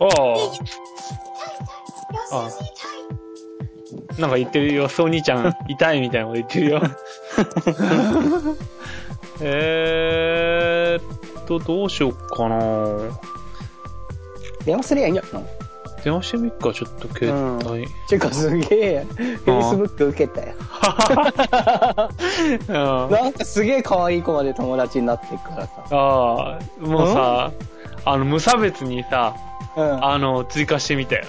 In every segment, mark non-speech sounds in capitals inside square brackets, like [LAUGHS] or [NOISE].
ああ。あなんか言ってるよ。そう兄ちゃん、[LAUGHS] 痛いみたいなこと言ってるよ。[LAUGHS] えーっと、どうしよっかな電話すりゃいいんじゃないの電話してみっか、ちょっと携帯。うかすげえ、Facebook 受けたよ。[LAUGHS] うんなんかすげえ可愛い子まで友達になっていくからさ。ああ、もうさ、あの、無差別にさ、うん。あの、追加してみたよ。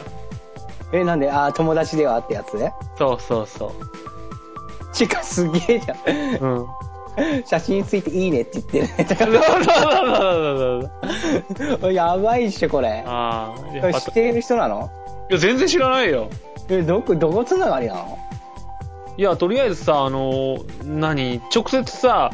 え、なんで、あー友達ではってやつね。そうそうそてかすげえじゃう。うん。ん。[LAUGHS] 写真についていいねって言ってるね。そうそうそうそうそう。[LAUGHS] やばいっしょ、これ。ああ、知ってる人なの？いや、全然知らないよ。え、どこ、どこつながりなの？いや、とりあえずさ、あの、何、直接さ、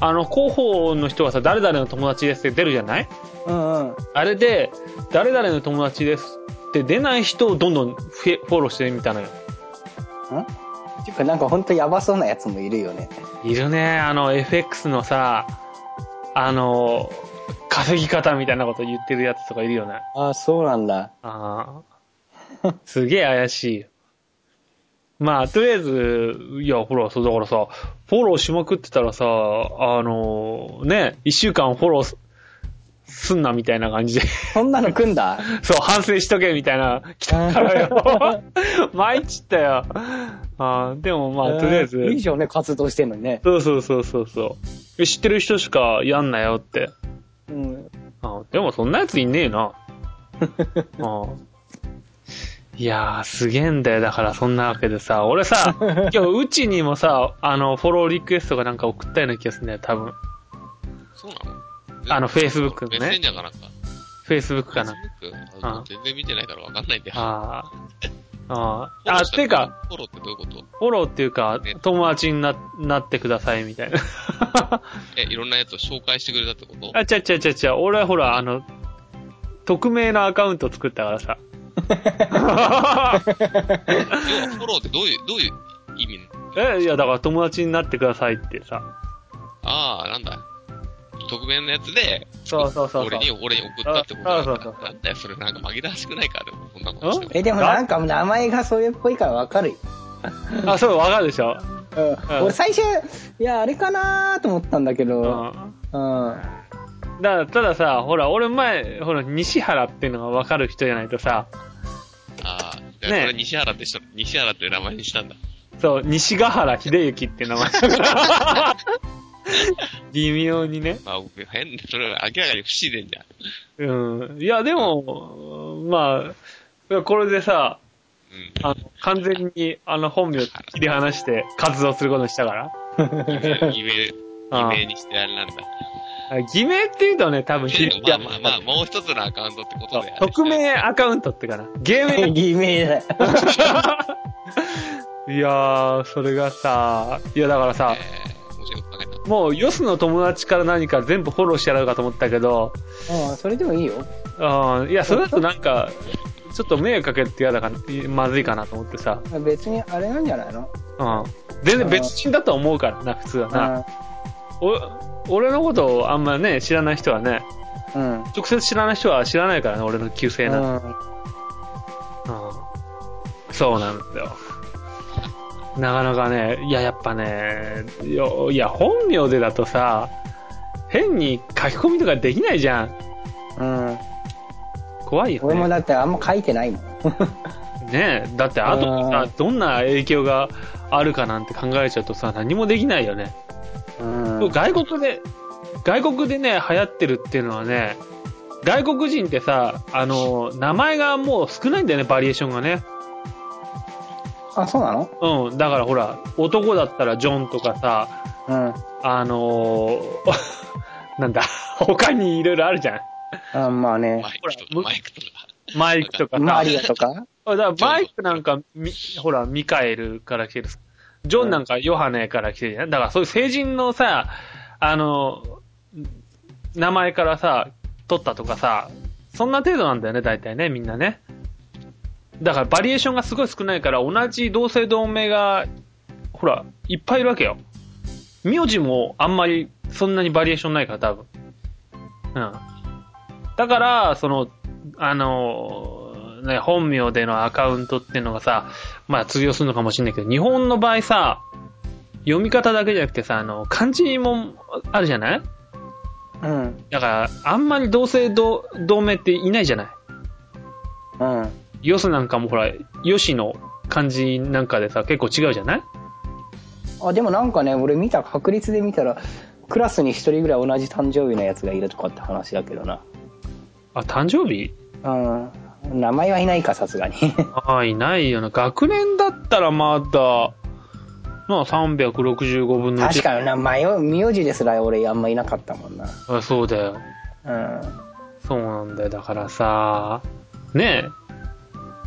あの、広報の人がさ、誰々の友達ですって出るじゃない？うんうん。あれで、誰々の友達ですって出ない人をどんどんフォローしてみたのよ。ん？ていうかなんかほんとやばそうなやつもいるよね。いるね、あの、FX のさ、あの、稼ぎ方みたいなこと言ってるやつとかいるよね。あ、そうなんだ。ああ。すげえ怪しいよ。まあ、とりあえず、いや、ほら、そう、だからさ、フォローしまくってたらさ、あの、ね、一週間フォローすすんなみたいな感じで、そんなの組んだ？[LAUGHS] そう、反省しとけみたいな、来たからよ。参っちったよ。あーでもまあ、とりあえず、いいじゃんね、活動してんのにね。そうそうそうそうそうえ。知ってる人しかやんなよって。うん。あでもそんなやついねえな。[LAUGHS] あいやー、すげえんだよ。だからそんなわけでさ、俺さ、[LAUGHS] 今日うちにもさ、あの、フォローリクエストがなんか送ったような気がするんだよ、多分。そうなの？あの Facebook のねメッセンジャーかなんか。Facebook かな。Facebook？あ全然見てないからわかんないんだよ。あ [LAUGHS] あ。ああ。あ、フォローしたてか、フォローってどういうこと？フォローっていうかね、友達にな、なってくださいみたいな。[LAUGHS] え、いろんなやつを紹介してくれたってこと？あ、ちゃちゃちゃちゃ、俺はほら、あの、匿名のアカウント作ったからさ。要はフォローってどういう、どういう意味？[LAUGHS] え、いや、だから友達になってくださいってさ。ああ、なんだ。匿名のやつで、そうそうそうそう俺に、俺に送ったってことなんだそうそうそうなんだよ、それなんか紛らわしくないか、でも、そんなことしても。え、でもなんか名前がそういうっぽいからわかるよ。[LAUGHS] あ、そう、わかるでしょ。うんうん俺最初、いや、あれかなーと思ったんだけうど、ん。うん。だから、たださ、ほら、俺前、ほら、西原っていうのがわかる人じゃないとさ、ああ、じゃあねそれ西原って人、西原って名前にしたんだ。そう、西ヶ原秀幸って名前だから。[LAUGHS] [LAUGHS] 微妙にね。まあ、僕変、それは明らかに不自然じゃん。うん。いや、でも、まあ、これでさ、うん。あの、完全に、あの、本名切り離して活動することにしたから。[LAUGHS] 偽名、偽名にしてあれなんだ。あ偽名って言うとね、多分、ひまあまあまあ、もう一つのアカウントってことで。匿名アカウントってかな。芸名 [LAUGHS] 偽名だよ。いやー、それがさ、いやだからさ、えー。もう、よすの友達から何か全部フォローしてやろうかと思ったけど、うん、それでもいいよ。うん、いや、それだとなんか、ちょっと迷惑かけるって嫌だから、まずいかなと思ってさ、別にあれなんじゃないの？うん。全然別人だと思うからな、普通はな。お俺のことをあんまね、知らない人はね、うん。直接知らない人は知らないからね、俺の旧姓な。うん。うん。そうなんですよ。なかなかね、いや、やっぱね、いや、いや本名でだとさ、変に書き込みとかできないじゃん。うん。怖いよね。俺もだってあんま書いてないもん。[LAUGHS] ねえだって後でうさ、どんな影響があるかなんて考えちゃうとさ、何もできないよね。うん。外国で、外国でね、流行ってるっていうのはね、外国人ってさ、あの、名前がもう少ないんだよね、バリエーションがね。あ、そうなの？うん。だからほら、男だったらジョンとかさ、うん。あのー [LAUGHS] なんだ、他にいろいろあるじゃん。あまあね。マイクとほらか、マイクとか。マリアとか？[LAUGHS] だからマイクなんか、みほら、ミカエルから来てる。ジョンなんかヨハネから来てるじゃん。だからそういう成人のさ、あの、名前からさ、取ったとかさ、そんな程度なんだよね、大体ね、みんなね。だからバリエーションがすごい少ないから、同じ同姓同名が、ほら、いっぱいいるわけよ。名字もあんまりそんなにバリエーションないから、多分。うん。だから、その、あの、ね、本名でのアカウントっていうのがさ、まあ通用するのかもしれないけど、日本の場合さ、読み方だけじゃなくてさ、あの、漢字もあるじゃない？うん。だから、あんまり同姓同同名っていないじゃない？うん。よすなんかもほら、よしの漢字なんかでさ、結構違うじゃない？あ、でもなんかね、俺見た、確率で見たら、クラスに一人ぐらい同じ誕生日のやつがいるとかって話だけどな。あ、誕生日？うん。名前はいないか、さすがに。[LAUGHS] ああ、いないよな。学年だったらまだ、まあ365分の1。確かにな、前よ、名字ですら俺あんまいなかったもんな。あそうだよ。うん。そうなんだよ。だからさ、ねえ。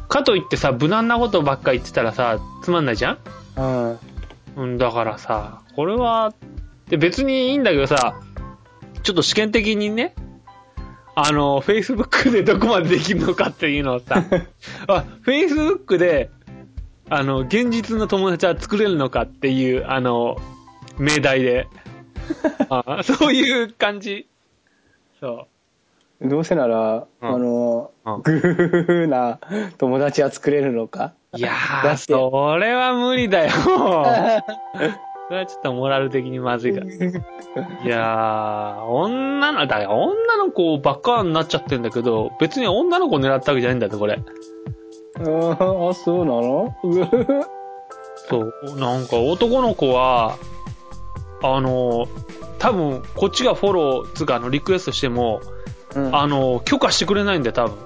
かといってさ、無難なことばっか言ってたらさ、つまんないじゃん？うん。うん、だからさ、これは、で別にいいんだけどさ、ちょっと試験的にね、あの、Facebook でどこまでできるのかっていうのをさ、[LAUGHS] あ、Facebook で、あの、現実の友達は作れるのかっていう、あの、命題で。[LAUGHS] あそういう感じ。そう。どうせなら、うんあの、うんグーな友達は作れるのか？いやー、それは無理だよ。[LAUGHS] それはちょっとモラル的にまずいから。いやー、女の、だ女の子ばっかになっちゃってんだけど、別に女の子狙ったわけじゃないんだって、これ。ああ、そうなの？そう。なんか男の子は、あの、多分、こっちがフォロー、つうか、あの、リクエストしても、うん、ああの、許可してくれないんだよ、多分。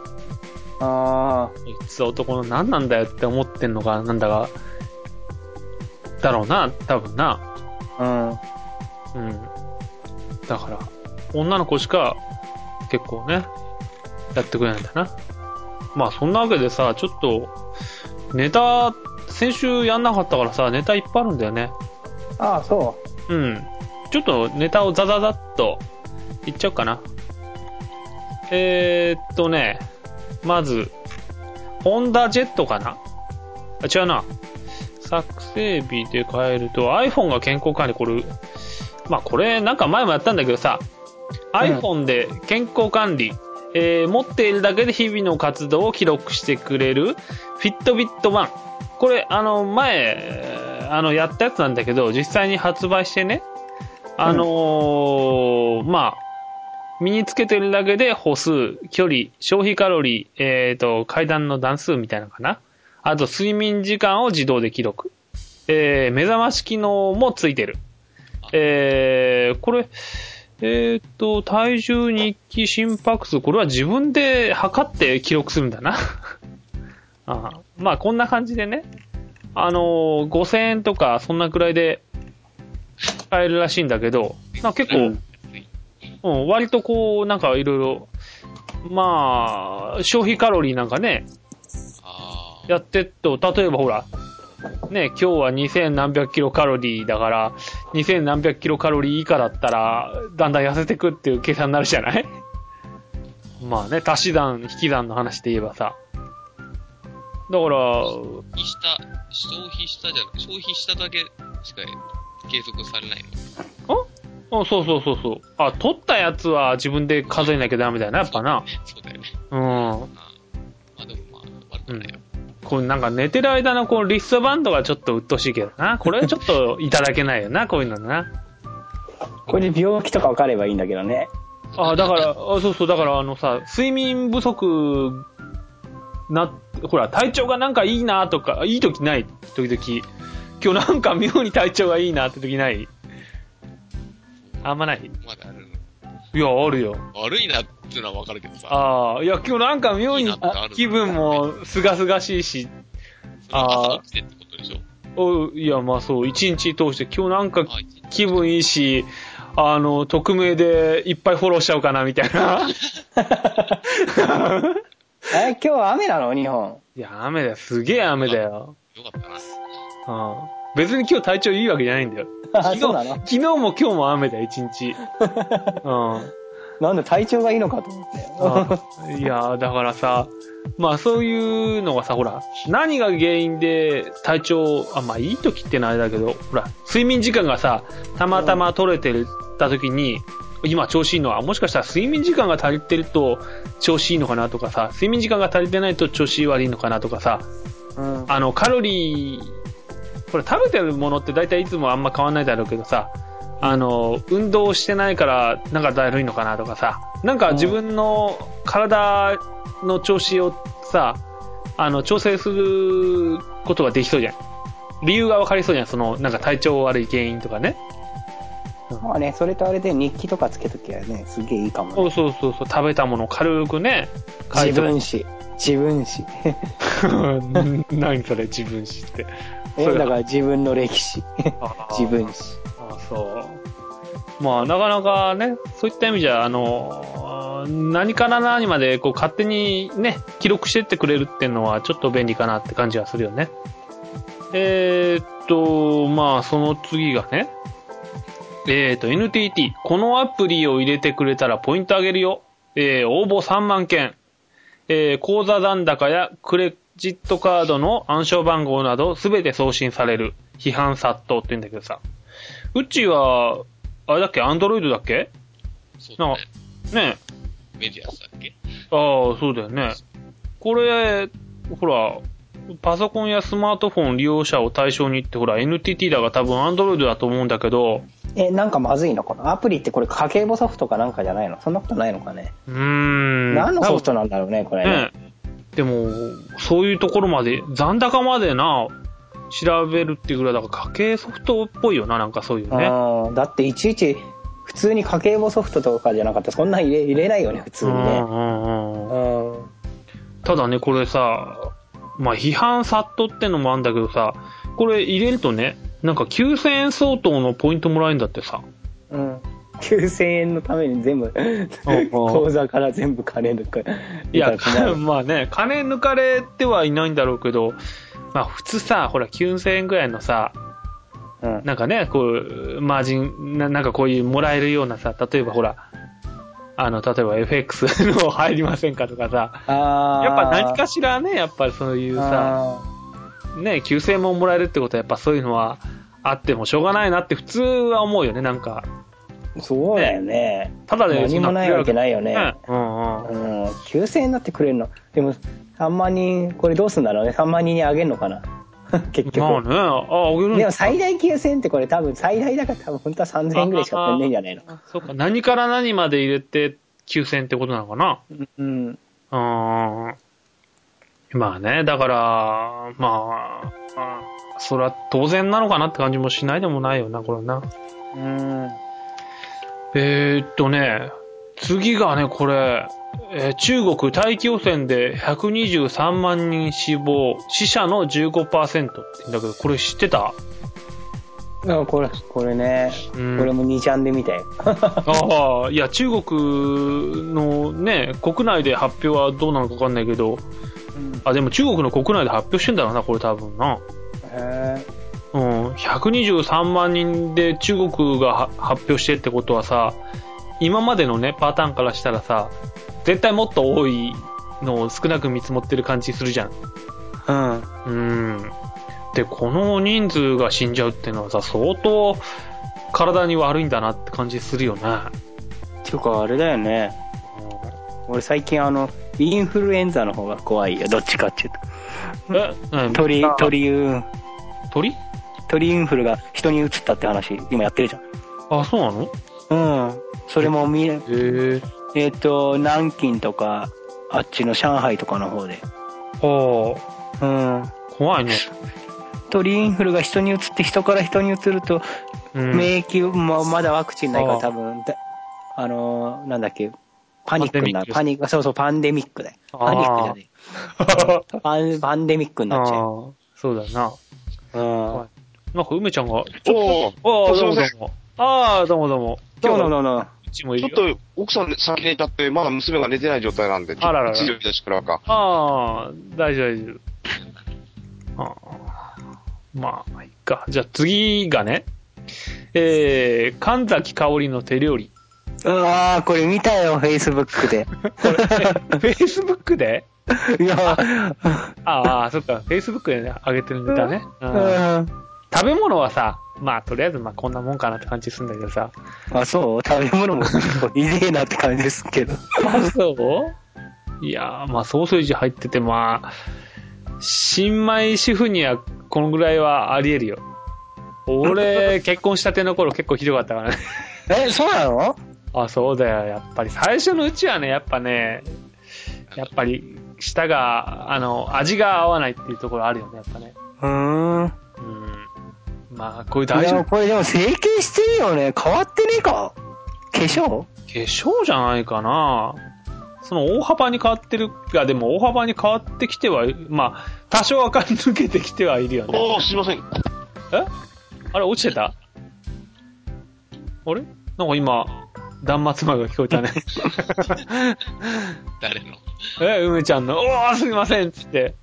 あいつ男の何なんだよって思ってんのか、なんだか、だろうな、多分な。ー、うん。うん。だから、女の子しか結構ね、やってくれないんだな。まあそんなわけでさ、ちょっと、ネタ、先週やんなかったからさ、ネタいっぱいあるんだよね。ああ、そうん。ちょっとネタをザザザっと言っちゃおうかな。えー、っとね、まず、ホンダジェットかな？あ、違うな。作成日で変えると iPhone が健康管理、これ、まあこれなんか前もやったんだけどさ、iPhone で健康管理、えー持っているだけで日々の活動を記録してくれる Fitbit One。これ、あの、前、あの、やったやつなんだけど、実際に発売してね、あのーまあ、身につけてるだけで歩数、距離、消費カロリー、えっ、と、階段の段数みたいなのかな？あと、睡眠時間を自動で記録。えー、目覚まし機能もついてる。えー、これ、えっ、と、体重、日記、心拍数、これは自分で測って記録するんだな。[LAUGHS] ああまあ、こんな感じでね。あのー5000円とか、そんなくらいで買えるらしいんだけど、な結構、うん、割とこう、なんかいろいろ、まあ、消費カロリーなんかね。やってっと、例えばほら、ね、今日は2000何百キロカロリーだから、2000何百キロカロリー以下だったら、だんだん痩せてくっていう計算になるじゃない？[LAUGHS] まあね、足し算、引き算の話で言えばさ。だから、消費した、消費したじゃなく消費しただけしか計測されないの？あ？そうそうそうそう。あ、取ったやつは自分で数えなきゃダメだよな、やっぱな。[LAUGHS] そうだよね。うん。あまあでもまあ、悪くないよ。こうなんか寝てる間のこのリストバンドがちょっと鬱陶しいけどな。これはちょっといただけないよな、[LAUGHS] こういうのな。これで病気とか分かればいいんだけどね。あ、だから、あそうそう、だからあのさ、睡眠不足な、ほら、体調がなんかいいなとか、いい時ない、時々。今日なんか妙に体調がいいなって時ない？あんまないまだあるいや、あるよ。の。悪いなっていうのはわかるけどさ。ああ、いや、今日なんか妙に気分もすがすがしいし、それは朝起きてってことでしょおいや、まあそう、一日通して今日なんか気分いいし、あの、匿名でいっぱいフォローしちゃおうかな、みたいな。[LAUGHS] え、今日は雨なの？日本。いや、雨だよ。すげえ雨だよ。よかったな。うん。別に今日体調いいわけじゃないんだよ。[LAUGHS] あ、昨日そうなの？昨日も今日も雨だよ、一日。[LAUGHS] うん。なんだ、体調がいいのかと思って。いやー、だからさ、まあそういうのがさ、ほら、何が原因で体調、あ、まあいい時ってのはあれだけど、ほら、睡眠時間がさ、たまたま取れてた時に、今調子いいのは、もしかしたら睡眠時間が足りてると調子いいのかなとかさ、睡眠時間が足りてないと調子悪いのかなとかさ、うん。あの、カロリー、これ食べてるものって大体いつもあんま変わんないだろうけどさ、あの、運動してないからなんかだるいのかなとかさ、なんか自分の体の調子をさ、あの、調整することができそうじゃん。理由がわかりそうじゃん。その、なんか体調悪い原因とかね。まあね、それとあれで日記とかつけときゃね、すげえいいかもね。そうそうそうそう、食べたものを軽くね、自と分史。自分史。[LAUGHS] 何それ、自分史って。だから自分の歴史。[LAUGHS] 自分史。あそう。まあ、なかなかね、そういった意味じゃ、あの、何から何までこう勝手にね、記録してってくれるっていうのはちょっと便利かなって感じはするよね。えーっと、まあ、その次がね、えーっと、NTT、このアプリを入れてくれたらポイントあげるよ。えー、応募3万件。えー、口座残高やクレジットカードの暗証番号などすべて送信される。批判殺到って言うんだけどさ。うちは、あれだっけ？アンドロイドだっけ？そうだね。ねメディアスだっけ？ああ、そうだよね。これ、ほら、パソコンやスマートフォン利用者を対象にって、ほら、NTT だが多分 Android だと思うんだけど、え、なんかまずいのこのアプリってこれ家計簿ソフトかなんかじゃないの？そんなことないのかね、うーん。何のソフトなんだろうね、これね。ねでも、そういうところまで、残高までな、調べるっていうぐらいだから家計ソフトっぽいよな、なんかそういうね。うんだっていちいち普通に家計簿ソフトとかじゃなかったらそんな入れ入れないよね、普通にね。うんうんうんうん。ただね、これさ、まあ、批判殺到ってのもあるんだけどさ、これ入れるとね、なんか9000円相当のポイントもらえるんだってさ。うん。9000円のために全部、[LAUGHS] 口座から全部金抜く。いや、[LAUGHS] まあね、金抜かれてはいないんだろうけど、まあ普通さ、ほら9000円ぐらいのさ、うん。なんかね、こう、マージン、ななんかこういうもらえるようなさ、例えばほら、あの、例えば FX [LAUGHS] の入りませんかとかさ、やっぱ何かしらね、やっぱりそういうさ、あね、9000円ももらえるってことはやっぱそういうのはあってもしょうがないなって普通は思うよね、なんか。ーそうだよね。ただで何もないわけないよね。ね。うんうん。うん。9000円だってくれるの。でも、3万人、これどうすんだろうね。3万人にあげるのかな。[LAUGHS] 結局。まあね、あ、あげるでも最大9000円ってこれ多分最大だから多分本当は3000円ぐらいしかくんねえんじゃないの。そうか、何から何まで入れて9000円ってことなのかなうん。うーん。まあね、だから、まあ、あそれは当然なのかなって感じもしないでもないよな、これな。うん。えー、っとね、次がね、これ、えー中国大気汚染で123万人死亡、死者の15%って言うんだけど、これ知ってた？あこれ、これね、うん。これも2ちゃんで見たよ。[LAUGHS] ああ、いや、中国のね、国内で発表はどうなのかわかんないけど、あ、でも中国の国内で発表してんだろうな、これ多分な。へうん、123万人で中国がは発表してってことはさ、今までのね、パターンからしたらさ、絶対もっと多いのを少なく見積もってる感じするじゃん。うん。うん。で、この人数が死んじゃうっていうのはさ、相当体に悪いんだなって感じするよね。ていうかあれだよね。俺最近あの、インフルエンザの方が怖いよ。どっちかっていううんえ、何？と。鳥、鳥、うん鳥？鳥インフルが人に移ったって話、今やってるじあ、そうなの？ゃん。うん。それも見、へえ。えっ、と、南京とか、あっちの上海とかの方で。はうん。あ、怖いね。鳥インフルが人に移って人から人に移ると、うん。免疫もまだワクチンないからああ多分、だあのーなんだっけ、パニックになる。パニック、そうそう、パンデミックだよ。パニックじゃねえ。パン、パンデミックになっちゃう。ああ、そうだな。うん。なんか梅ちゃんが、おああ、どうもどうも。ああ、どうもどうも。どう今日のどうの。うちもいちょ。っと奥さん先寝ちゃって、まだ娘が寝てない状態なんで、あららら一時出しくらか。ああ、大丈夫大丈夫。ああまあ、いいか。じゃあ次がね、えー、神崎香織の手料理。ああ、これ見たよ、Facebook で。[LAUGHS] これ、Facebook で？いや、ああ、そっか、Facebook でね、上げてるんだね。ううんん。食べ物はさ、まあ、とりあえず、まあ、こんなもんかなって感じするんだけどさ。あ、そう食べ物もいねえなって感じですけど。あ、そう？いやー、まあ、ソーセージ入ってて、まあ、新米主婦にはこのぐらいはあり得るよ。俺、[LAUGHS] 結婚したての頃結構ひどかったからね。え、そうなの？あ、そうだよ。やっぱり最初のうちはね、やっぱね、やっぱり舌が、あの、味が合わないっていうところあるよね、やっぱね。うーん。うん。まあ、これいや、大丈夫。これでも整形してるよね。変わってねえか化粧？化粧じゃないかなその大幅に変わってる、いやでも大幅に変わってきては、まあ、多少はか抜けてきてはいるよね。おー、すいません。え？あれ、落ちてた？あれ？なんか今、断末魔が聞こえたね。[LAUGHS] 誰の？え、梅ちゃんの、おー、すみませんっつって。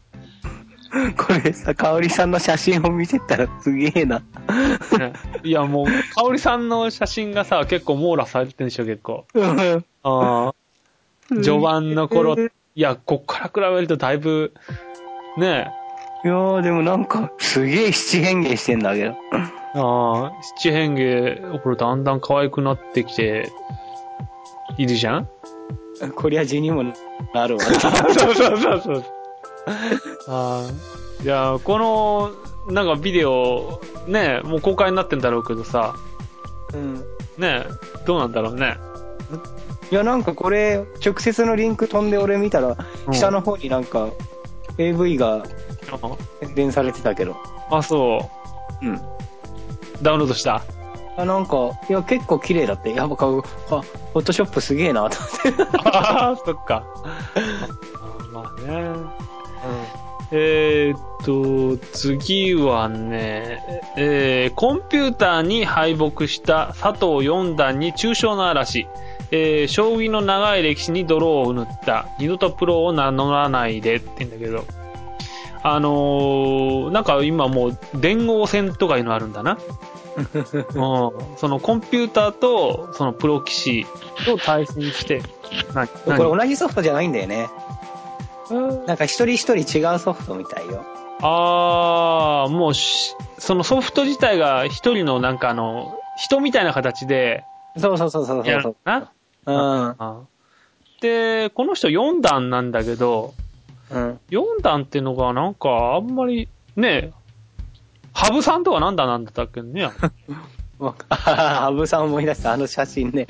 [LAUGHS] これさ、かおりさんの写真を見てたらすげえな。ねいや、もう、かおりさんの写真がさ、結構網羅されてるんでしょ、結構。うんああ。序盤の頃、いや、こっから比べるとだいぶ、ねいやー、でもなんか、すげえ七変化してんだけど。ああ、七変化、これだんだん可愛くなってきて、いるじゃん？こりゃ字にもなるわ。[LAUGHS] そうそうそうそう。あ [LAUGHS] あ。いや、この、なんかビデオ、ねもう公開になってんだろうけどさ、うん。ねどうなんだろうね。いや、なんかこれ、直接のリンク飛んで俺見たら、うん下の方になんか、AV が宣伝されてたけど。あ、そうん。う。ダウンロードした？あ、なんか、いや、結構綺麗だって。やっぱ顔、あ、フォトショップすげえな、と思って。ああ、そっか。あ [LAUGHS] まあね。えーっと、次はね、えー、コンピューターに敗北した佐藤四段に中傷の嵐。えー、将棋の長い歴史に泥を塗った。二度とプロを名乗らないでって言うんだけど。あのー、なんか今もう連合戦とかいうのあるんだな。[LAUGHS] うん、そのコンピューターとそのプロ棋士と対戦して、なこ何れ同じソフトじゃないんだよね。なんか一人一人違うソフトみたいよ。あー、もうし、そのソフト自体が一人のなんかあの、人みたいな形でそうそうそうそうそう。な。うん。あで、この人4段なんだけど、うん。4段っていうのがなんかあんまり、ね、ハブさんとかなんだなんだったっけね。[LAUGHS] [LAUGHS] わハブさん思い出したあの写真ね。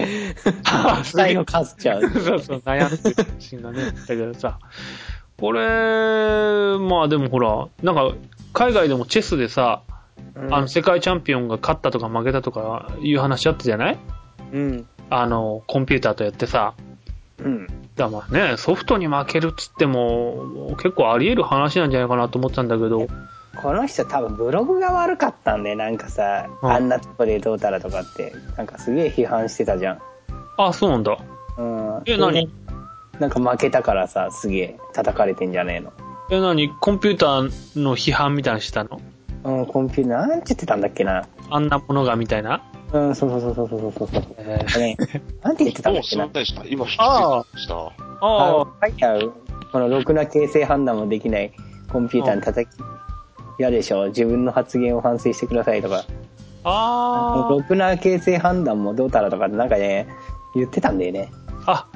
最後かすっちゃう。[LAUGHS] そうそう、悩んでる写真がね、だけどさ、これ、まあでもほら、なんか、海外でもチェスでさ、うんあの、世界チャンピオンが勝ったとか負けたとかいう話あったじゃない？うん。あの、コンピューターとやってさ。うん。だからまあね、ソフトに負けるっつっても、結構あり得る話なんじゃないかなと思ってたんだけど、この人多分ブログが悪かったんで、なんかさ、うんあんなとこでどうたらとかって、なんかすげえ批判してたじゃん。あ、そうなんだ。うん。え何？なんか負けたからさ、すげえ叩かれてんじゃねえの。え、何？コンピューターの批判みたいにしてたの？うん、コンピューター、なんて言ってたんだっけな。あんなものがみたいな？うん、そうそうそうそうそうそうそう。えー、ね、なんて言ってたんだっけなすい。ませんでした。今、あ失礼しました。ああ書いてある。このろくな形成判断もできないコンピューターに叩き、嫌でしょ自分の発言を反省してくださいとか。あ、あろくな形成判断もどうたらとかってなんかね、言ってたんだよね。あ、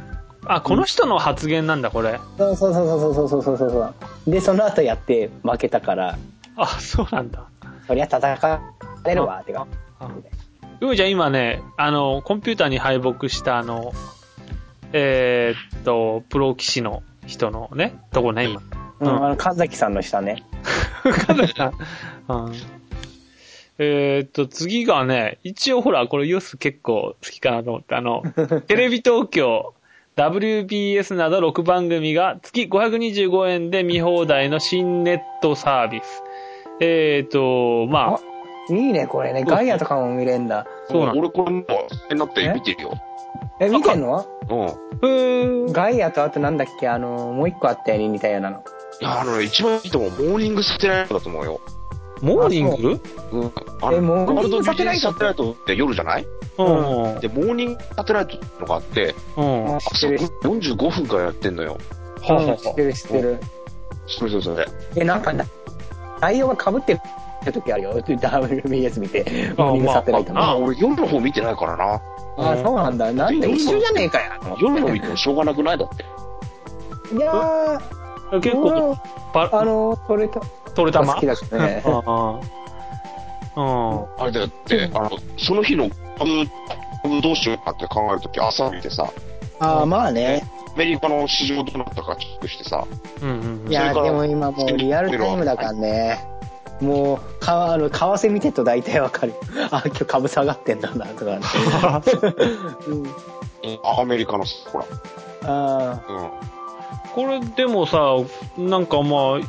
あ、この人の発言なんだ、これ。そうそうそうそうそうそうそうそうそう。で、その後やって負けたから、あ、そうなんだ。そりゃ叩かれるわ、ってか。あうーちゃん今ね、あの、コンピューターに敗北したあの、えーっと、プロ棋士の人のね、とこね、今。うん、うんあの、神崎さんの下ね。[LAUGHS] かなりなうんえーっと、次がね、一応ほら、これユース結構好きかなと思って、あの、[LAUGHS] テレビ東京、WBS など6番組が月525円で見放題の新ネットサービス。えーっと、まあ、いいね、これね。ガイアとかも見れんだ。そうなん俺これもう、になって見てるよ。え、見てんの？うん。ガイアとあとなんだっけ、あの、もう一個あったよね、似たようなの。いや、あのね、一番いいと思う。モーニングサテライトだと思うよ。モーニング？うん。あえモーニングワールドビジサテライトネスサテライトって夜じゃない？うん。で、モーニングサテライトってのがあって、うん。朝45分からやってんのよ。はうん知ってる知ってる。それそれそれ。え、なんかな、内容が被ってる時あるよ。WBS 見て。モーニングサテライトの。ああ、俺夜の方見てないからな。あ、そうなんだ。なんだ、一緒じゃねえかや。夜の見てもしょうがなくない？だって。いやー、結構、あの、それと、トレたま？好きだけどね。ああ。あれだよって、あの、その日の株、株どうしようかって考えるとき朝見てさ、ああ、まあね。アメリカの市場どうなったかチェックしてさ、うん。うん。いやー、それからでも今もうリアルタイムだからね。もう、か、あの、為替見てると大体わかる。あ、今日株下がってんだな、とかね。[LAUGHS] うん。アメリカの、ほら、あうん。これでもさ、なんかまあ、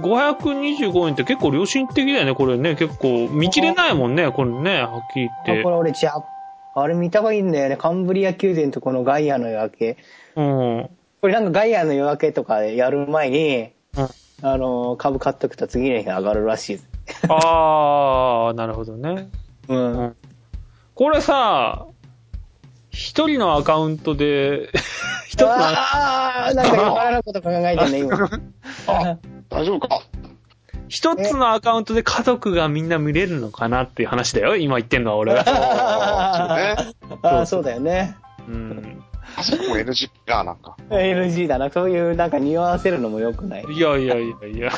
525円って結構良心的だよね、これね。結構、見切れないもんね、これね、はっきりあ。言ってこ。れ俺、じゃあ、あれ見た方がいいんだよね。カンブリア宮殿とこのガイアの夜明け。うん。これなんかガイアの夜明けとかやる前に、うんあの、株買っとくと次の日上がるらしい。ああ、なるほどね。う。うんん。これさ、一人のアカウントで、[LAUGHS] 一つの、ああ、なんかよからなこと考えてんね、今。あ、大丈夫か？一つのアカウントで家族がみんな見れるのかなっていう話だよ。今言ってんのは俺は。[LAUGHS] あそうね。ああ、そうだよね。うん。あそこも NG が、なんか。NG だな。そういうなんか匂わせるのも良くない。いやいやいやいや。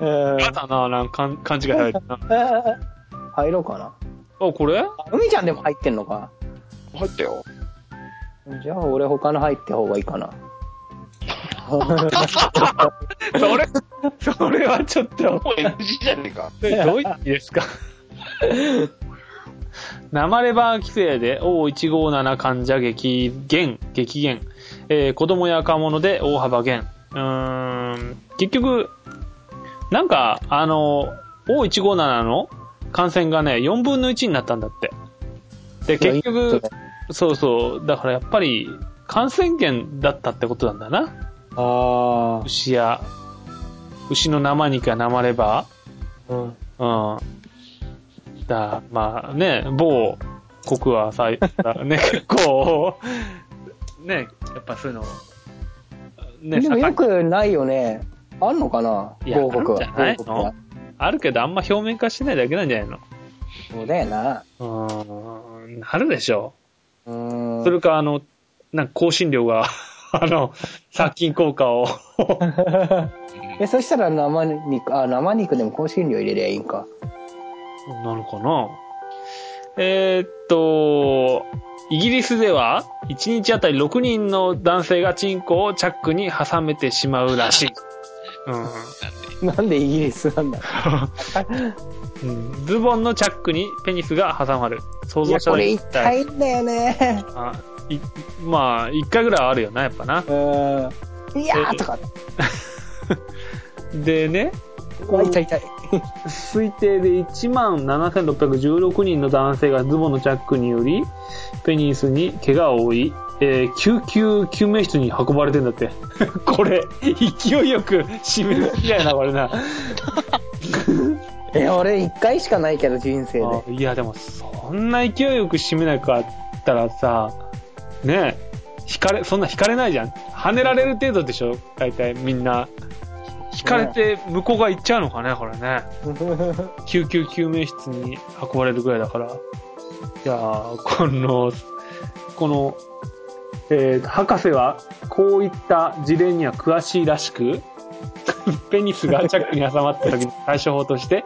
うん。やだな、なんか勘勘違いされてな。[LAUGHS] 入ろうかな。あ、これ？あ海ちゃんでも入ってんのか。入ったよ。じゃあ俺他の入って方がいいかな。[LAUGHS] それ、それはちょっと、もう NG じゃねえか。どういう意味ですか？生レバー規制で O157 患者激減、激減。えー子供や若者で大幅減。うーん、結局、なんか、あの、O157 の感染がね、4分の1になったんだって。で、結局、そうそう、だからやっぱり、感染源だったってことなんだな。あ牛や、牛の生肉や生レバあ。うん。ーうん。だ、まあね、某国はさ、[LAUGHS] ね、結構、ね、やっぱそういうの、ね、でもよくないよね。あんのかな？いや報告は。あるんじゃない？あるけどあんま表面化してないだけなんじゃないの？そうだよな。うーん、なるでしょうーん。それか、あの、なんか香辛料が、[LAUGHS] あの、殺菌効果を、[LAUGHS] え、そしたら生肉、あ、生肉でも香辛料入れりゃいいんか。なのかなえーっと、イギリスでは、1日あたり6人の男性がチンコをチャックに挟めてしまうらしい。うんなんでイギリスなんだ [LAUGHS] うんズボンのチャックにペニスが挟まる。想いや、像したらこれ痛いんだよね。あいまあ、1回ぐらいはあるよな、やっぱな。うん。いやーとか。[LAUGHS] でね、痛い痛い。推定で1万7616人の男性がズボンのチャックにより、ペニスに怪我を負い、えー救急救命室に運ばれてんだって。[LAUGHS] これ、勢いよく締めるきだよな、これな。[LAUGHS] え、俺一回しかないけど、人生で。あいや、でも、そんな勢いよく締めなかったらさ、ねえ、引かれ、そんな引かれないじゃん。跳ねられる程度でしょ大体みんな。引かれて向こうが行っちゃうのかね、これね。[LAUGHS] 救急救命室に運ばれるぐらいだから。いやー、この、この、えー、博士は、こういった事例には詳しいらしく、ペニスがチャックに挟まった時の対処法として、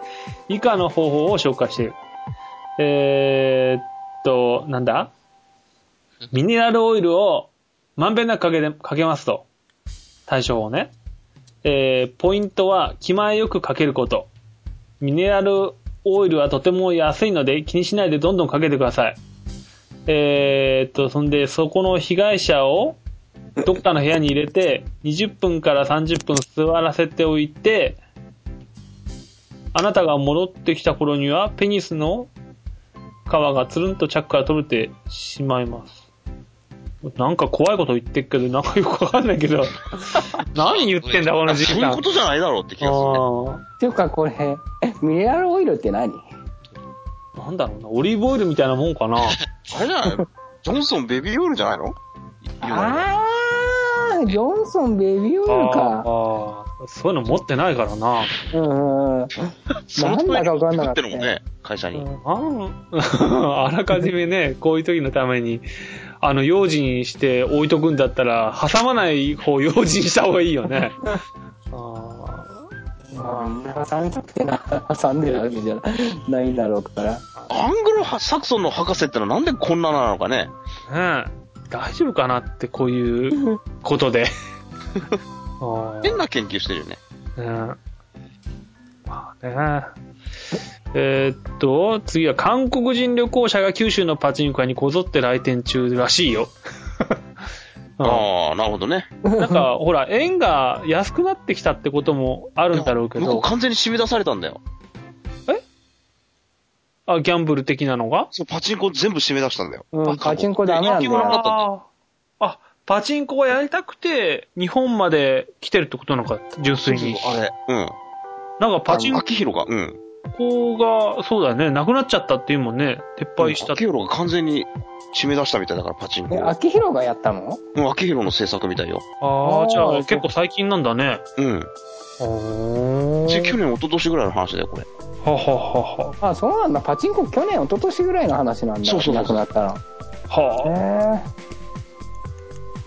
以下の方法を紹介している。えー、っと、なんだ？ミネラルオイルをまんべんなくかけかけますと。対処法ね。えー、ポイントは気前よくかけること。ミネラルオイルはとても安いので気にしないでどんどんかけてください。えー、っと、そんで、そこの被害者をどっかの部屋に入れて、20分から30分座らせておいて、あなたが戻ってきた頃には、ペニスの皮がつるんとチャックから取れてしまいます。なんか怖いこと言ってっけど、なんかよくわかんないけど、[LAUGHS] 何言ってんだ、このじいさん。そういうことじゃないだろうって気がするね。あっていうかこれ、ミネラルオイルって何？なんだろうな、オリーブオイルみたいなもんかな。[LAUGHS] あれじゃない？ジョンソンベビーオイルじゃないの？あー、ジョンソンベビーオイルあか。あそういうの持ってないからな。うんうん。なんだかわかんなかった作ってるもんね、会社に。あ [LAUGHS] あらかじめね、こういう時のために、あの、用心して置いとくんだったら、挟まない方用心した方がいいよね。[LAUGHS] あまあ、挟みたくてな、挟んでるわけじゃない？んだろうから。アングロサクソンの博士ってのはなんでこんななのかね。あねえ大丈夫かなって、こういうことで。[LAUGHS] 変な研究してるよね。ねまあね。えーっと、次は韓国人旅行者が九州のパチンコ屋にこぞって来店中らしいよ。[LAUGHS] うんああ、なるほどね。なんか、ほら、円が安くなってきたってこともあるんだろうけど向こう、完全に締め出されたんだよ。あ、ギャンブル的なのが？そう、パチンコ全部締め出したんだよ。うん、パチンコダメなんだ人気者になよ。ったんだよああ、パチンコをやりたくて、日本まで来てるってことなのか、純粋に。あれ。うん。なんかパチン秋広が、うん。コが、そうだよね、なくなっちゃったっていうもんね、撤廃したって。秋広が完全に締め出したみたいだから、パチンコえ、を。秋広がやったの？うん、秋広の制作みたいよ。ああ、じゃあ結構最近なんだね。うん。去年、一昨年ぐらいの話だよ、これ。はははは。あ、そうなんだ。パチンコ去年、一昨年ぐらいの話なんだ。そうそうそうなくなったら。はへ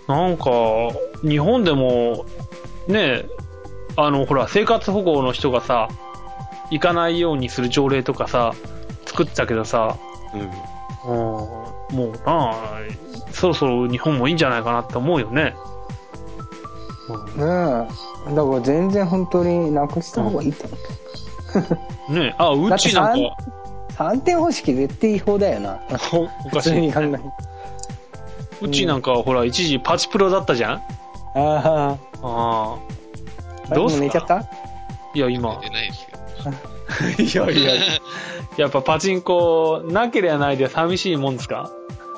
あ。なんか、日本でも、ねあの、ほら、生活保護の人がさ、行かないようにする条例とかさ、作ったけどさ、うん。うん、もうなあ、そろそろ日本もいいんじゃないかなって思うよね。え。ねえ。だから全然本当になくした方がいいと思う。[LAUGHS] ねあ、うちなんか、3点方式絶対違法だよな。おかしい。通に考えて。うちなんか、ほら、一時パチプロだったじゃん？あああ。あ。どうすかも寝ちゃった？いや、今。出ないですよ。[LAUGHS] いやいや、やっぱパチンコ、なければないで寂しいもんですか？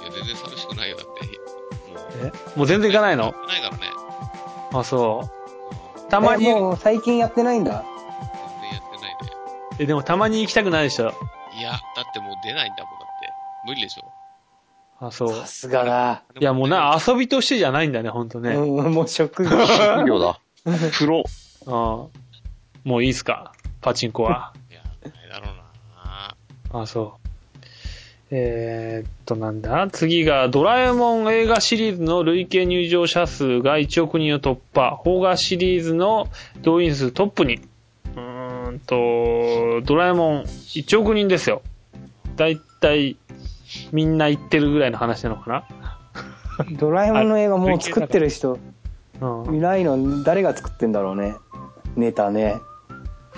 いや、全然寂しくないよ、だって。もう、え？もう全然行かないの？ないからね。あ、そう。たたまに、もう最近やってないんだ？全然やってないで。え、でもたまに行きたくないでしょ？いや、だってもう出ないんだもん、だって。無理でしょ。あ、そう。さすがだ。いや、もうな、遊びとしてじゃないんだね、ほんとね。うん、もう職業。職業だ。[LAUGHS] プロ。あもういいっすか？パチンコは。[LAUGHS] いや、ないだろうなあ、そう。えー、っと、なんだ？次が、ドラえもん映画シリーズの累計入場者数が1億人を突破。邦画シリーズの動員数トップに。うーんと、ドラえもん1億人ですよ。だいたい、みんな言ってるぐらいの話なのかドラえもんの映画もう作ってる人。いないの、誰が作ってんだろうね。ネタね。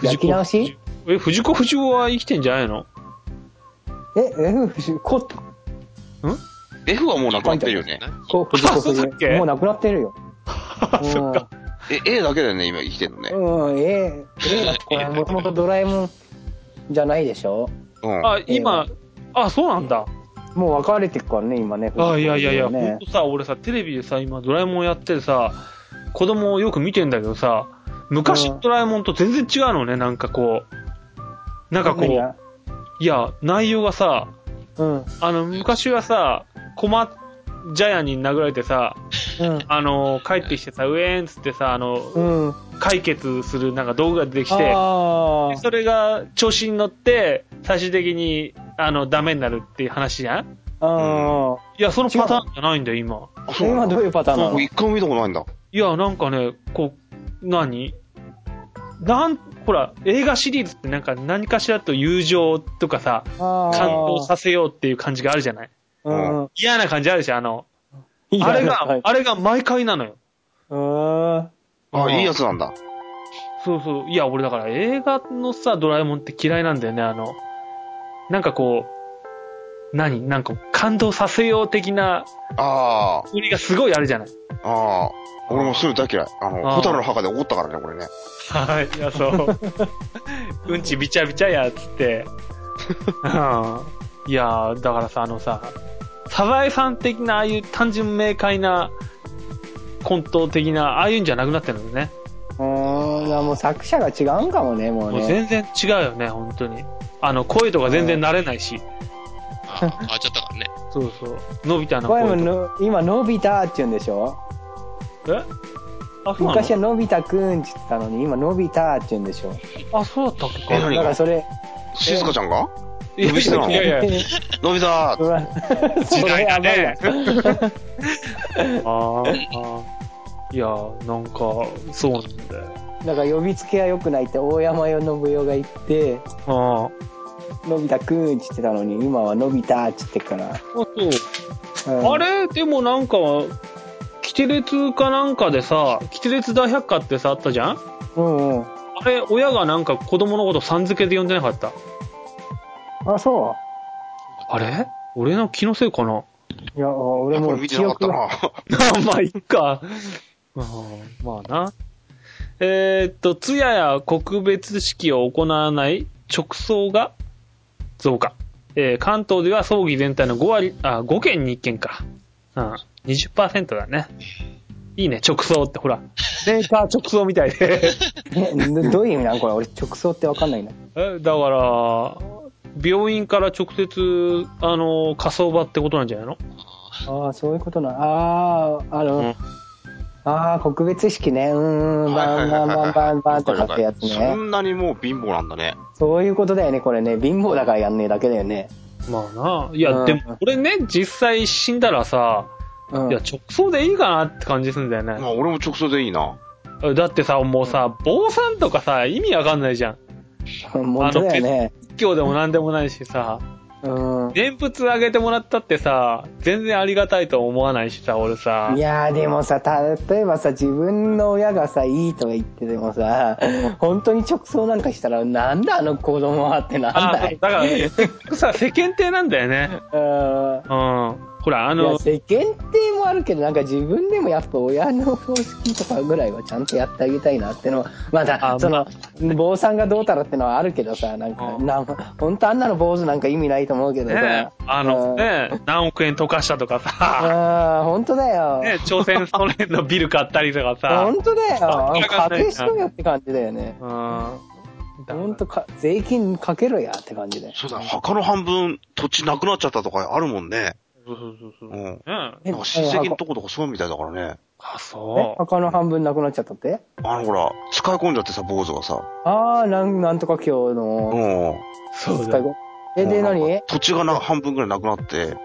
焼き直し？え、藤子不二雄は生きてんじゃないの？え、え、ふコット、F はもうなくなってるよね。何こ藤子不そうだっけ？二雄。もうなくなってるよ。[LAUGHS] そっか。え、A だけだよね、今生きてるのね。うん、うん、ええ、ええ、これ [LAUGHS] もともとドラえもんじゃないでしょ？うん。あ、今、あ、そうなんだ。もう分かれてくからね、今ね。あ、いやいやいや、ほねんとさ、俺さ、テレビでさ、今ドラえもんやってさ、子供をよく見てんだけどさ、昔うんのドラえもんと全然違うのね、なんかこう。なんかこう、いや、内容がさ、うん、あの、昔はさ、コマ、ジャイアンに殴られてさ、うん、あの、帰ってきてさ、ウェーンっつってさ、あの、うん。解決するなんか道具が出てきて、それが調子に乗って、最終的に、あの、ダメになるっていう話じゃん？あ、ああ。いや、そのパターンじゃないんだよ、今。あ、そうなんだ。今どういうパターンなの？僕一回も見たことないんだ。いや、なんかね、こう、何？なん、ほら、映画シリーズってなんか何かしらと友情とかさ、ああ。感動させようっていう感じがあるじゃない？うん。嫌な感じあるでしょあの、あれがはい、あれが毎回なのよ。うん。あ、うんいいやつなんだ。そうそう。いや、俺だから映画のさ、ドラえもんって嫌いなんだよね、あの、なんかこう、何？なんか感動させよう的なあ売りがすごいあるじゃない？あ、ああ。俺もそういうの大嫌い。あの、あーホタルの墓で怒ったからね、これね。はい、いや、そう。[LAUGHS] うんちびちゃびちゃや、つって。うんいや、だからさ、あのさ、サザエさん的な、ああいう単純明快な、コント的な、ああいうんじゃなくなってるんだよね。うん。ーん、もう作者が違うんかもね、もうね。もう全然違うよね、本当に。あの、声とか全然慣れないし。あ変わっちゃったからね。そうそう。のび太の声。の、今、のび太って言うんでしょ？え？あ、そうな昔はののび太くんって言ってたのに、今、のび太って言うんでしょ？あ、そうだったっけか。え何だからそれ、静香ちゃんが？いやいやいや。のび太 [LAUGHS] 時代だね。[LAUGHS] あーあー。いや、なんか、そうなんだよ。だから呼びつけは良くないって大山よ信代が言って、あのび太くんって言ってたのに、今はのび太って言ってるから。あ。あ、そう。うんあれ？でもなんか、キテレツかなんかでさ、キテレツ大百科ってさ、あったじゃん？うんうん。あれ、親がなんか子供のことさん付けで呼んでなかった？あ、そあれ？俺の気のせいかな？ういや、俺もうこれ見てなかったが。な。[LAUGHS] まあ、いっか。うんまあな。えーっと、通夜や告別式を行わない直葬が増加。えー関東では葬儀全体の5割、あ、5件に1件か。うん。20%だね。いいね、直葬って、ほら。メーカー直葬みたいで。[LAUGHS] どういう意味なん？これ俺直送ってわかんないな。えだから、病院から直接、あの、火葬場ってことなんじゃないの？ああ、そういうことな。ああ、あの、うんああ、告別式ね。うーん、バンバンバンバンバンとかってやつそね。んなにもう貧乏なんだね。そういうことだよね、これね。貧乏だからやんねえだけだよね。まあな。いや、うんでも、俺ね、実際死んだらさ、うん。いや、直送でいいかなって感じするんだよね。まあ俺も直送でいいな。だってさ、もうさ、坊さんとかさ、意味わかんないじゃん。本当だよね。仏教でもなんでもないしさ、うん。念仏あげてもらったってさ、全然ありがたいと思わないしさ、俺さい。やーでもさ、例えばさ、自分の親がさ、いいとか言っててもさ、本当に直送なんかしたら、なんだあの子供はってなんあだいだから、[LAUGHS] さ、世間体なんだよね。うん。うん。ほら、あの、世間体もあるけど、なんか自分でもやっぱ親の葬式とかぐらいはちゃんとやってあげたいなってのは、まだあ、その、坊さんがどうたらってのはあるけどさ、なんか、うんなん本当あんなの坊主なんか意味ないと思うけどさ。ね、あのうんね、何億円溶かしたとかさ、ああ、本当だよ。ね、朝鮮ソ連のビル買ったりとかさ、本当だよ。家庭しろよって感じだよね。うん。本当か、税金かけろやって感じで。そうだ、墓の半分土地なくなっちゃったとかあるもんね。そうそうそうそう。うん。ねえなんか親戚のとことかそうみたいだからね。あ、えそ墓の半分なくなっちゃったって？あのほら、使い込んじゃってさ、坊主がさ。ああ、なん、なんとか今日うの、ん。う。そうだよ。え、で、何？か土地がな半分ぐらいなくなって、うん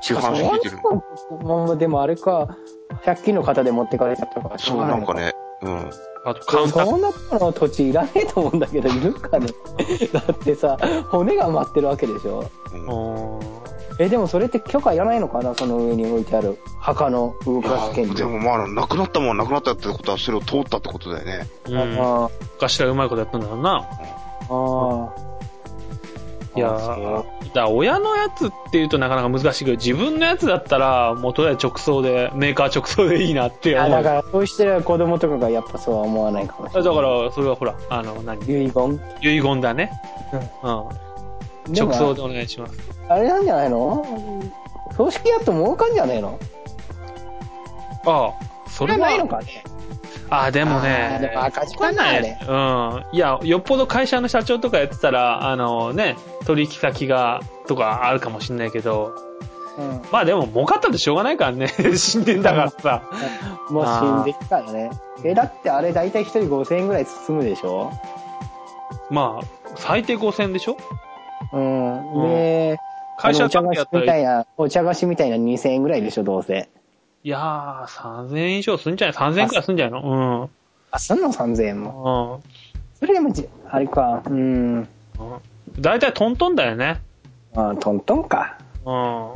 市販引いてる。まあ、でもあれか、100均の方で持ってかれちゃったから。そう、なんか。ね。うん。あと、カウンター。そんなの土地いらねえと思うんだけど、いるかねだってさ、骨が埋まってるわけでしょうんうんえ、でもそれって許可いらないのかな？その上に置いてある墓の動かす権利。でもまあ、なくなったもんはなくなったってことは、それを通ったってことだよね。うん。あ昔はうまいことやったんだろうな。あ、ああ。いやだから親のやつって言うとなかなか難しいけど、自分のやつだったら、もうとりあえず直送で、メーカー直送でいいなっていや、思う。だから、そうしてる子供とかがやっぱそうは思わないかもしれない。だから、それはほら、あの、何？遺言遺言だね。うん。直送でお願いします。あれなんじゃないの？葬式やっと儲かんじゃねえの？ああ、それはないのかねああ、でもあねーでも赤字かなあれうん。いや、よっぽど会社の社長とかやってたら、あのね、取引先が、とかあるかもしんないけど、うん。まあでも儲かったってしょうがないからね。[LAUGHS] 死んでんだからさ。もう死んできたらね。え、だってあれ大体一人5000円ぐらい包むでしょ？まあ、最低5000でしょ？うん。で、会社お茶菓子みたいな、お茶菓子みたいな2000円ぐらいでしょ、どうせ。やー、3000円以上すんじゃない ?3000 円くらいすんじゃないの？あ、すんの ?3000 円うも。ん。それでもじ、あれか、うん。うん。だいたいトントンだよね。あトントンか。うん。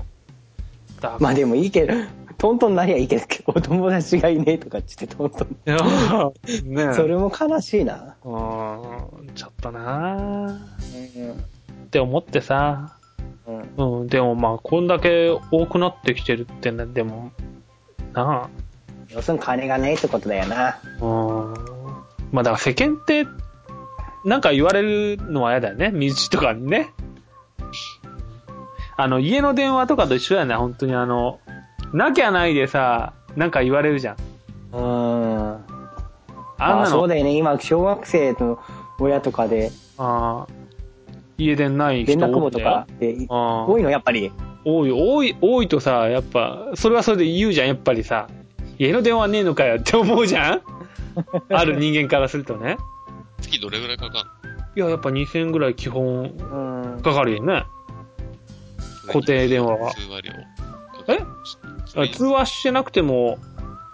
だまあでもいいけど、[LAUGHS] トントンなりゃいいけど、お友達がいねえとかっつってトントン。ねそれも悲しいな。うん。ちょっとなーうん。って思ってさ。うん。うん。でもまあ、こんだけ多くなってきてるってね、でも、な要するに金がねえってことだよな。あ。うん。まあだから世間って、なんか言われるのは嫌だよね。身内とかにね。あの、家の電話とかと一緒だよね、本当にあの、なきゃないでさ、なんか言われるじゃん。うん。あんなの、そうだよね。今、小学生の親とかで、あー家電ない人連とかであー多いの、やっぱり。多い、多い、多いとさ、やっぱ、それはそれで言うじゃん、やっぱりさ。家の電話ねえのかよって思うじゃん？[LAUGHS] ある人間からするとね。月どれぐらいかかんの？いや、やっぱ2000円ぐらい基本うん。かかるよね。固定電話は通話料。え？あ通話してなくても、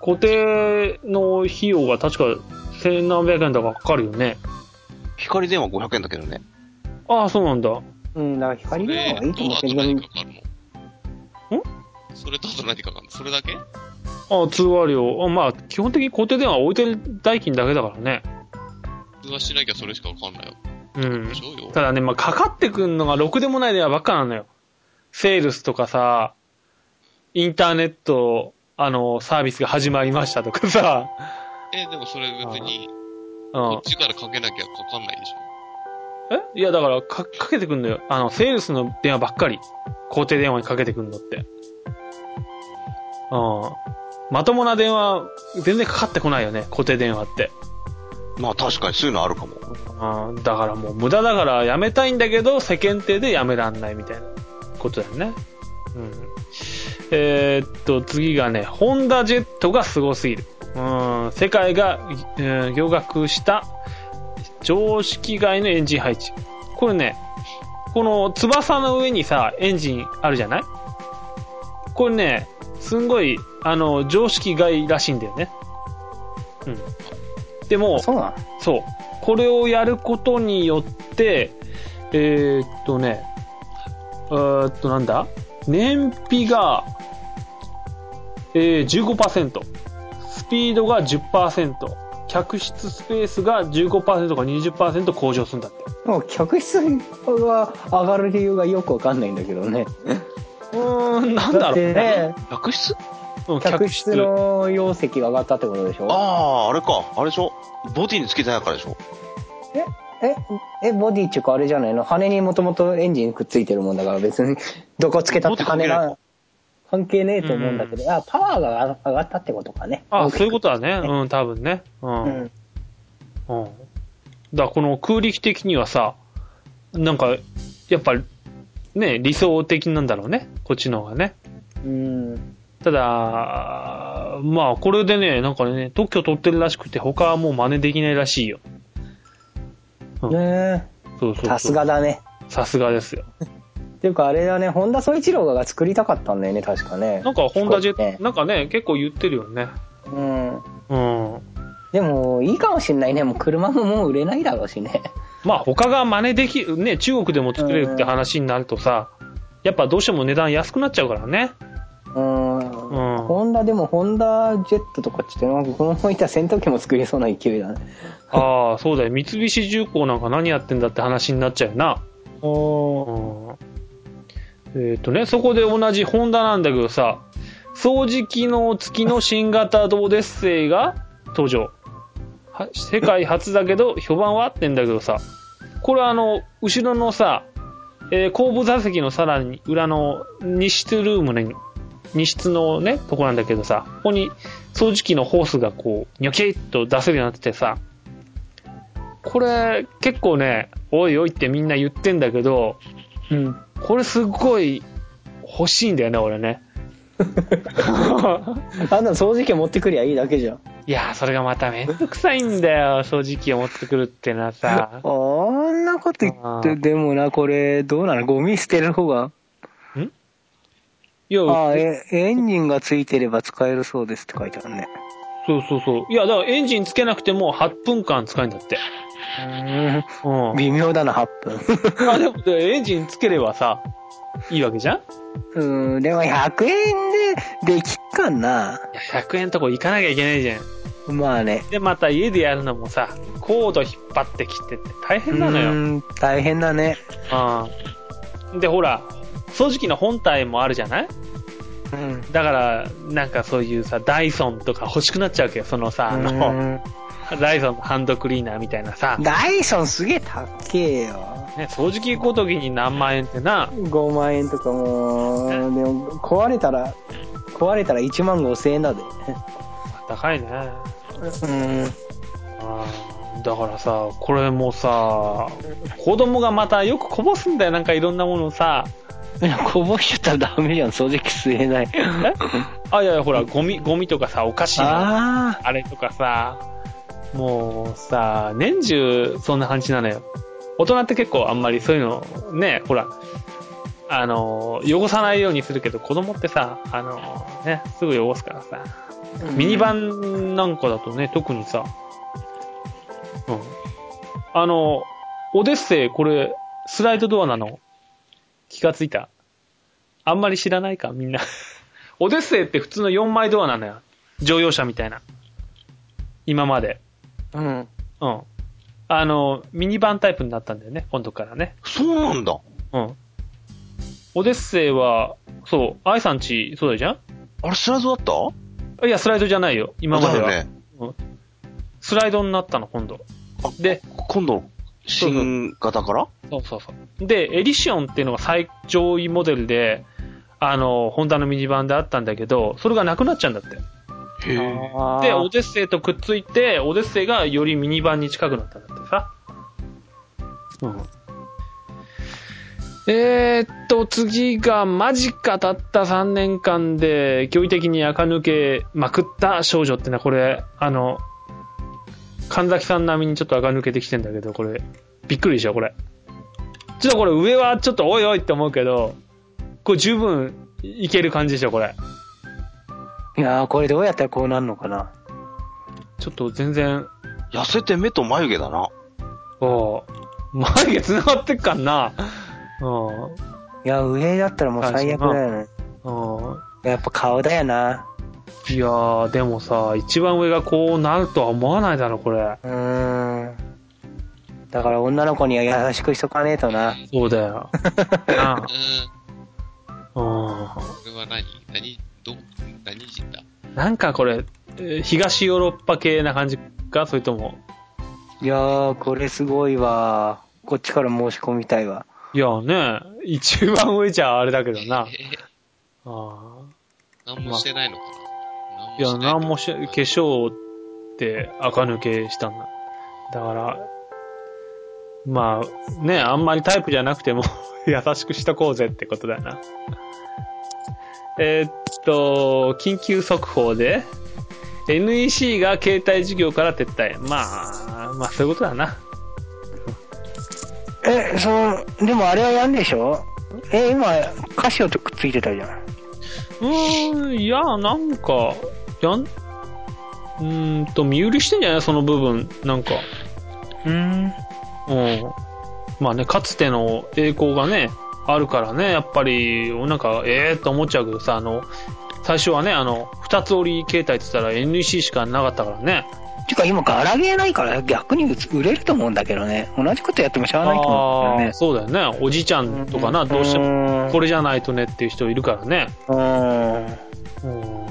固定の費用が確か千何百円とかかかるよね。光電話500円だけどね。ああ、そうなんだ。うん、だから光電話はいいと思うけど、それとあと何かかるのん？それとあと何かかるの？それだけ？ああ、通話料。あまあ、基本的に固定電話置いてる代金だけだからね。通話しなきゃそれしかわかんないよ。うんで。しょよ。ただね、まあ、かかってくんのがろくでもない電話ばっかなのよ。セールスとかさ、インターネット、あの、サービスが始まりましたとかさ、え、でもそれ別に、うんこっ。ちからかけなきゃかかんないでしょ。え？いや、だから、か、かけてくんのよ。あの、セールスの電話ばっかり。固定電話にかけてくんのって。うん。まともな電話、全然かかってこないよね、固定電話って。まあ確かにそういうのあるかも。うん。だからもう無駄だからやめたいんだけど、世間体でやめらんないみたいなことだよね。うん。えーっと、次がね、ホンダジェットが凄すぎる。うん。世界が、えー驚愕した常識外のエンジン配置。これね、この翼の上にさ、エンジンあるじゃない？これね、すんごい、あの、常識外らしいんだよね。うん。でも、そうなの？そう。これをやることによって、えーっとね、えーっとなんだ？燃費が、えー、15%。スピードが10%。客室スペースが15%か20%向上するんだって。もう客室が上がる理由がよくわかんないんだけどね。うーん、なんだろうてね、客室？うん客室の容積が上がったってことでしょ？ああ、あれか。あれでしょ？ボディにつけてないからでしょ？え、え、ボディっていうかあれじゃないの？羽にもともとエンジンくっついてるもんだから別にどこつけたって羽が関係ねえと思うんだけど、あ、パワーが上がったってことかね。あ、そういうことだね。うん、多分ね。う。うんん。うん。だからこの空力的にはさ、なんか、やっぱ、ね、理想的なんだろうね。こっちの方がね。うん。ただ、まあ、これでね、なんかね、特許取ってるらしくて、他はもう真似できないらしいよ。ねそうそうそう。え。さすが。だね。さすがですよ。っていうかあれだね、本田宗一郎が作りたかったんだよね、確かね。なんか、ホンダジェッねト、なんかね、結構言ってるよね。うん。うん。でも、いいかもしんないね。もう車ももう売れないだろうしね。まあ、他が真似できる、ね、中国でも作れるって話になるとさ、やっぱどうしても値段安くなっちゃうからね。うん。うんホンダでも、ホンダジェットとかっつって、なんかこのままいったら戦闘機も作れそうな勢いだね。ああ、そうだよ。三菱重工なんか何やってんだって話になっちゃうよな。おうんえっ、とね、そこで同じホンダなんだけどさ、掃除機能付きの新型ドーデッセイが登場。は世界初だけど、評判はってんだけどさ、これあの、後ろのさ、えー後部座席のさらに裏の荷室ルームに、荷室のね、とこなんだけどさ、ここに掃除機のホースがこう、ニョキッと出せるようになっててさ、これ結構ね、おいおいってみんな言ってんだけど、うん。これすっごい欲しいんだよね、俺ね。[LAUGHS] あんな掃除機持ってくりゃいいだけじゃん。いやー、それがまためんどくさいんだよ、掃除機を持ってくるってのはさ。あんなこと言って、でもな、これ、どうなの？ゴミ捨てる方が？いや、ああ、え、エンジンがついてれば使えるそうですって書いてあるね。そうそうそう。いや、だからエンジンつけなくても8分間使えるんだって。うん。微妙だな、8分。[LAUGHS] あ、でも、でエンジンつければさ、いいわけじゃん？いうん、でも100円でできっかな。や、100円とこ行かなきゃいけないじゃん。まあね。で、また家でやるのもさ、コード引っ張ってきてって大変なのよ。うん、大変だね。うん。で、ほら、掃除機の本体もあるじゃない？うん。だから、なんかそういうさ、ダイソンとか欲しくなっちゃうわけよ。そのさ、あうの、んダイソンのハンドクリーナーみたいなさ、ダイソンすげえ高えよ。ね、掃除機ごときに何万円ってな、5万円とかもう、でも壊れたら、壊れたら1万5千円だで。高いね。うん。だからさ、これもさ、子供がまたよくこぼすんだよ、なんかいろんなものをさ。いやこぼしちゃったらダメじゃん、掃除機吸えない。あ、いやいや、ほら、ゴミ、ゴミとかさ、お菓子のああれとかさ、もうさ、年中そんな感じなのよ。大人って結構あんまりそういうの、ね、ほら、あの、汚さないようにするけど、子供ってさ、あの、ね、すぐ汚すからさ、ーミニバンなんかだとね、特にさ、うん。あの、オデッセイ、これ、スライドドアなの？気がついた？あんまり知らないか、みんな。[LAUGHS] オデッセイって普通の4枚ドアなのよ。乗用車みたいな。今まで。うん。うん。あの、ミニバンタイプになったんだよね、今度からね。そうなんだ。うん。オデッセイは、そう、アイさんち、そうだじゃん？あれスライドだった？いや、スライドじゃないよ、今までは。だよね。スライドになったの、今度。あで、今度、新型から？そうそうそう。で、エディションっていうのが最上位モデルで、あの、ホンダのミニバンであったんだけど、それがなくなっちゃうんだって。で、オデッセイとくっついて、オデッセイがよりミニバンに近くなったんだってさ。うん。えー、っと、次が、マジかたった3年間で、驚異的に垢抜けまくった少女ってのは、これ、あの、神崎さん並みにちょっと垢抜けてきてんだけど、これ、びっくりでしょ、これ。ちょっとこれ上はちょっとおいおいって思うけど、これ十分いける感じでしょ、これ。いやー、これどうやったらこうなるのかな。ちょっと全然、痩せて目と眉毛だな。おう眉毛繋がってっかんな。うん。いや、上だったらもう最悪だよね。うん。やっぱ顔だよな。いやー、でもさ、一番上がこうなるとは思わないだろ、これ。うーん。だから女の子には優しくしとかねえとな。そうだよ。[LAUGHS] なうん。あこれは何？何？なんかこれ、えー東ヨーロッパ系な感じか？それとも。いやー、これすごいわ。こっちから申し込みたいわ。いやね、一番上じゃあれだけどな。えあー、何もしてないのかーいや、な？なんもし、化粧って垢抜けしたんだ。だから、まあ、ね、あんまりタイプじゃなくても [LAUGHS] 優しくしとこうぜってことだよな。えーっと、緊急速報で、NEC が携帯事業から撤退。まあ、まあそういうことだな。え、その、でもあれはやんでしょ？え、今、カシオとくっついてたじゃん。うーん、いや、なんか、やん、うーんと、見売りしてんじゃない？その部分。なんか。うーん。うん。まあね、かつての栄光がね、あるからね、やっぱり、なんか、ええー、と思っちゃうけどさ、あの、最初はね、あの、二つ折り携帯って言ったら NEC しかなかったからね。てか今ガラゲーないから逆に売れると思うんだけどね。同じことやってもしゃあないと思うんだよああー、そうだよね。おじいちゃんとかな、どうしても、もこれじゃないとねっていう人いるからね。うん。うん。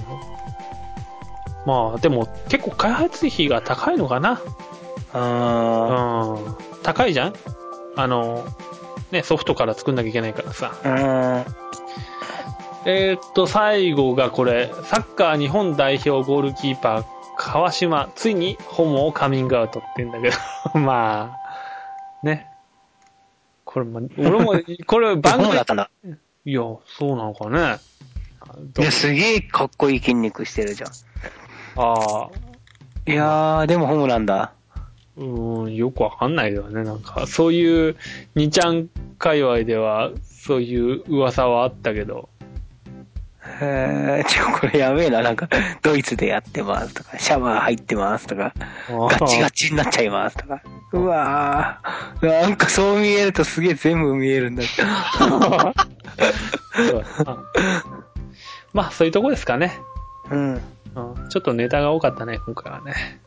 まあ、でも、結構開発費が高いのかな。あうん。高いじゃん？あの、ね、ソフトから作んなきゃいけないからさ。ーうん。えーっと、最後がこれ、サッカー日本代表ゴールキーパー、川島、ついにホモをカミングアウトって言うんだけど、[LAUGHS] まあ、ね。これ、ま、俺も、[LAUGHS] これ番組どうだっ、たんだいや、そうなのかね。いや、すげえかっこいい筋肉してるじゃん。ああ、いやー、でもホモなんだ。うーん、よくわかんないけどね。なんか、そういう、2ちゃん界隈では、そういう噂はあったけど、へー、ちょ、これやべえな。なんか、ドイツでやってますとか、シャワー入ってますとか、ガチガチになっちゃいますとか。うわー、なんかそう見えるとすげえ全部見えるんだ。[LAUGHS] そうだなまあ、そういうとこですかね。うん。うんちょっとネタが多かったね、今回はね。